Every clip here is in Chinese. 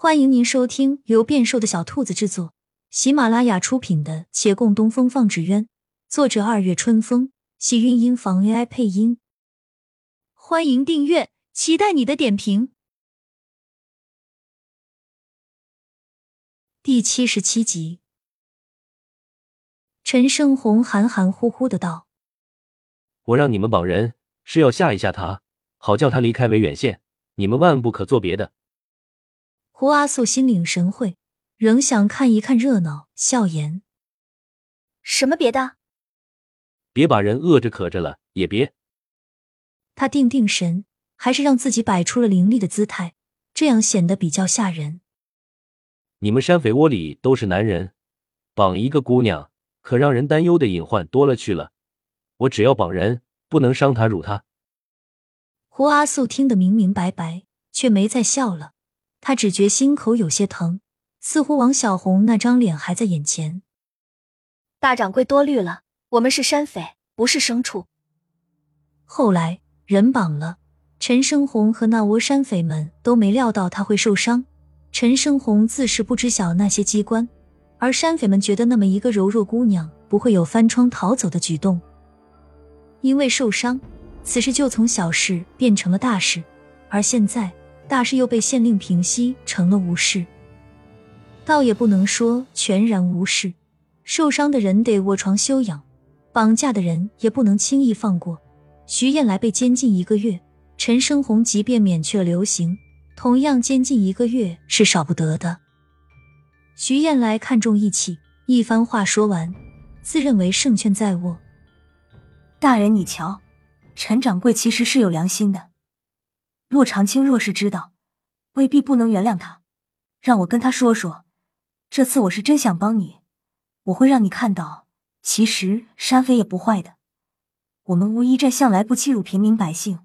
欢迎您收听由变瘦的小兔子制作、喜马拉雅出品的《且共东风放纸鸢》，作者二月春风，喜韵音房 AI 配音。欢迎订阅，期待你的点评。第七十七集，陈胜红含含糊糊的道：“我让你们绑人，是要吓一吓他，好叫他离开维远县。你们万不可做别的。”胡阿素心领神会，仍想看一看热闹，笑言：“什么别的？别把人饿着渴着了，也别。”他定定神，还是让自己摆出了凌厉的姿态，这样显得比较吓人。你们山匪窝里都是男人，绑一个姑娘，可让人担忧的隐患多了去了。我只要绑人，不能伤他辱他。胡阿素听得明明白白，却没再笑了。他只觉心口有些疼，似乎王小红那张脸还在眼前。大掌柜多虑了，我们是山匪，不是牲畜。后来人绑了，陈生红和那窝山匪们都没料到他会受伤。陈生红自是不知晓那些机关，而山匪们觉得那么一个柔弱姑娘不会有翻窗逃走的举动。因为受伤，此事就从小事变成了大事，而现在。大事又被县令平息，成了无事。倒也不能说全然无事，受伤的人得卧床休养，绑架的人也不能轻易放过。徐燕来被监禁一个月，陈生红即便免去了流刑，同样监禁一个月是少不得的。徐燕来看重义气，一番话说完，自认为胜券在握。大人，你瞧，陈掌柜其实是有良心的。洛长青若是知道，未必不能原谅他。让我跟他说说，这次我是真想帮你，我会让你看到，其实山匪也不坏的。我们乌衣寨向来不欺辱平民百姓，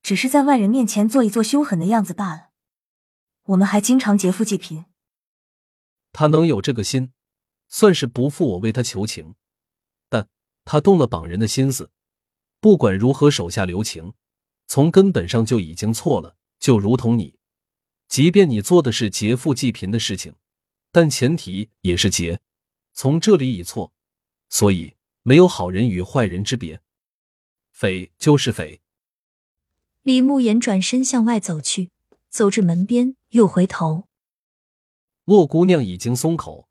只是在外人面前做一做凶狠的样子罢了。我们还经常劫富济贫。他能有这个心，算是不负我为他求情。但他动了绑人的心思，不管如何手下留情。从根本上就已经错了，就如同你，即便你做的是劫富济贫的事情，但前提也是劫，从这里已错，所以没有好人与坏人之别，匪就是匪。李慕言转身向外走去，走至门边又回头。洛姑娘已经松口，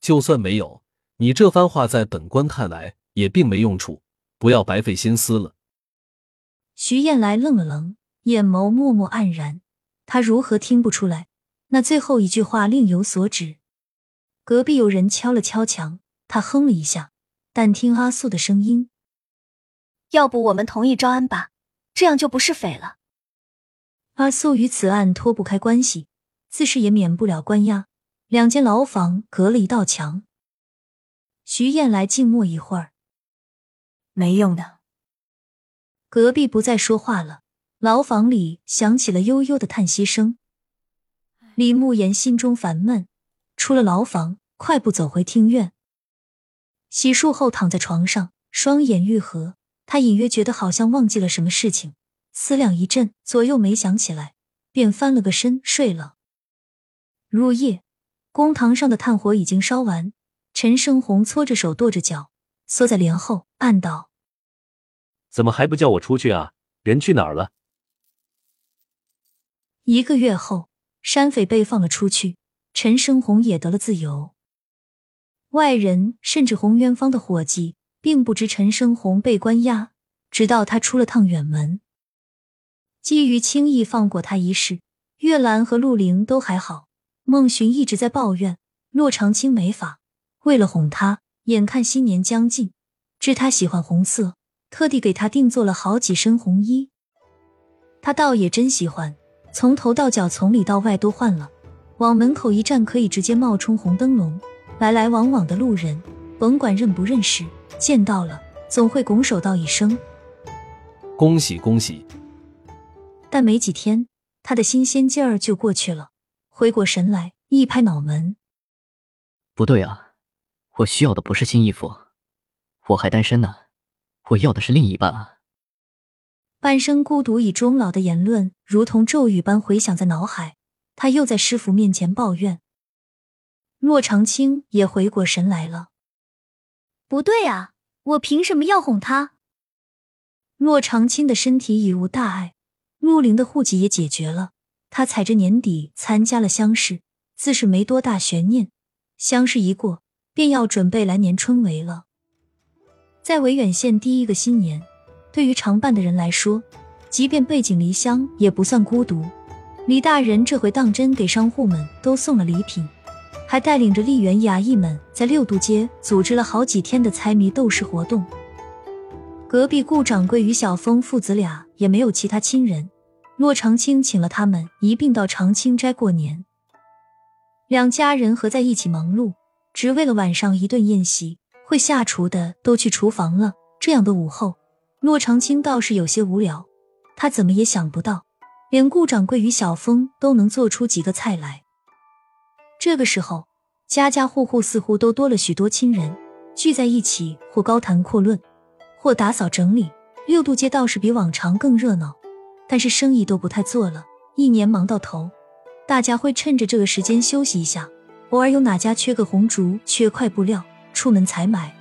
就算没有，你这番话在本官看来也并没用处，不要白费心思了。徐燕来愣了愣，眼眸默默黯然。他如何听不出来？那最后一句话另有所指。隔壁有人敲了敲墙，他哼了一下，但听阿素的声音：“要不我们同意招安吧，这样就不是匪了。”阿素与此案脱不开关系，自是也免不了关押。两间牢房隔了一道墙。徐燕来静默一会儿，没用的。隔壁不再说话了，牢房里响起了悠悠的叹息声。李慕言心中烦闷，出了牢房，快步走回厅院。洗漱后躺在床上，双眼愈合，他隐约觉得好像忘记了什么事情，思量一阵，左右没想起来，便翻了个身睡了。入夜，公堂上的炭火已经烧完，陈胜红搓着手，跺着脚，缩在帘后，暗道。怎么还不叫我出去啊？人去哪儿了？一个月后，山匪被放了出去，陈生红也得了自由。外人甚至红渊坊的伙计并不知陈生红被关押，直到他出了趟远门。基于轻易放过他一事，月兰和陆凌都还好，孟寻一直在抱怨洛长青没法。为了哄他，眼看新年将近，知他喜欢红色。特地给他定做了好几身红衣，他倒也真喜欢，从头到脚，从里到外都换了。往门口一站，可以直接冒充红灯笼，来来往往的路人，甭管认不认识，见到了总会拱手道一声：“恭喜恭喜。”但没几天，他的新鲜劲儿就过去了，回过神来，一拍脑门：“不对啊，我需要的不是新衣服，我还单身呢。”我要的是另一半啊！半生孤独已终老的言论如同咒语般回响在脑海，他又在师傅面前抱怨。洛长青也回过神来了，不对啊，我凭什么要哄他？洛长青的身体已无大碍，陆林的户籍也解决了，他踩着年底参加了乡试，自是没多大悬念。乡试一过，便要准备来年春闱了。在维远县第一个新年，对于常伴的人来说，即便背井离乡也不算孤独。李大人这回当真给商户们都送了礼品。还带领着丽园衙役们在六渡街组织了好几天的猜谜斗士活动。隔壁顾掌柜与小峰父子俩也没有其他亲人，骆长青请了他们一并到长青斋过年。两家人合在一起忙碌，只为了晚上一顿宴席。会下厨的都去厨房了。这样的午后，骆长青倒是有些无聊。他怎么也想不到，连顾掌柜与小峰都能做出几个菜来。这个时候，家家户户似乎都多了许多亲人聚在一起，或高谈阔论，或打扫整理。六渡街倒是比往常更热闹，但是生意都不太做了。一年忙到头，大家会趁着这个时间休息一下。偶尔有哪家缺个红烛、缺块布料，出门采买。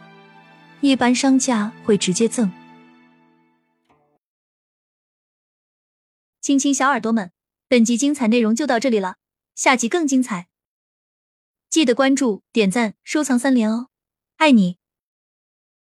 一般商家会直接赠。亲亲小耳朵们，本集精彩内容就到这里了，下集更精彩。记得关注、点赞、收藏三连哦，爱你！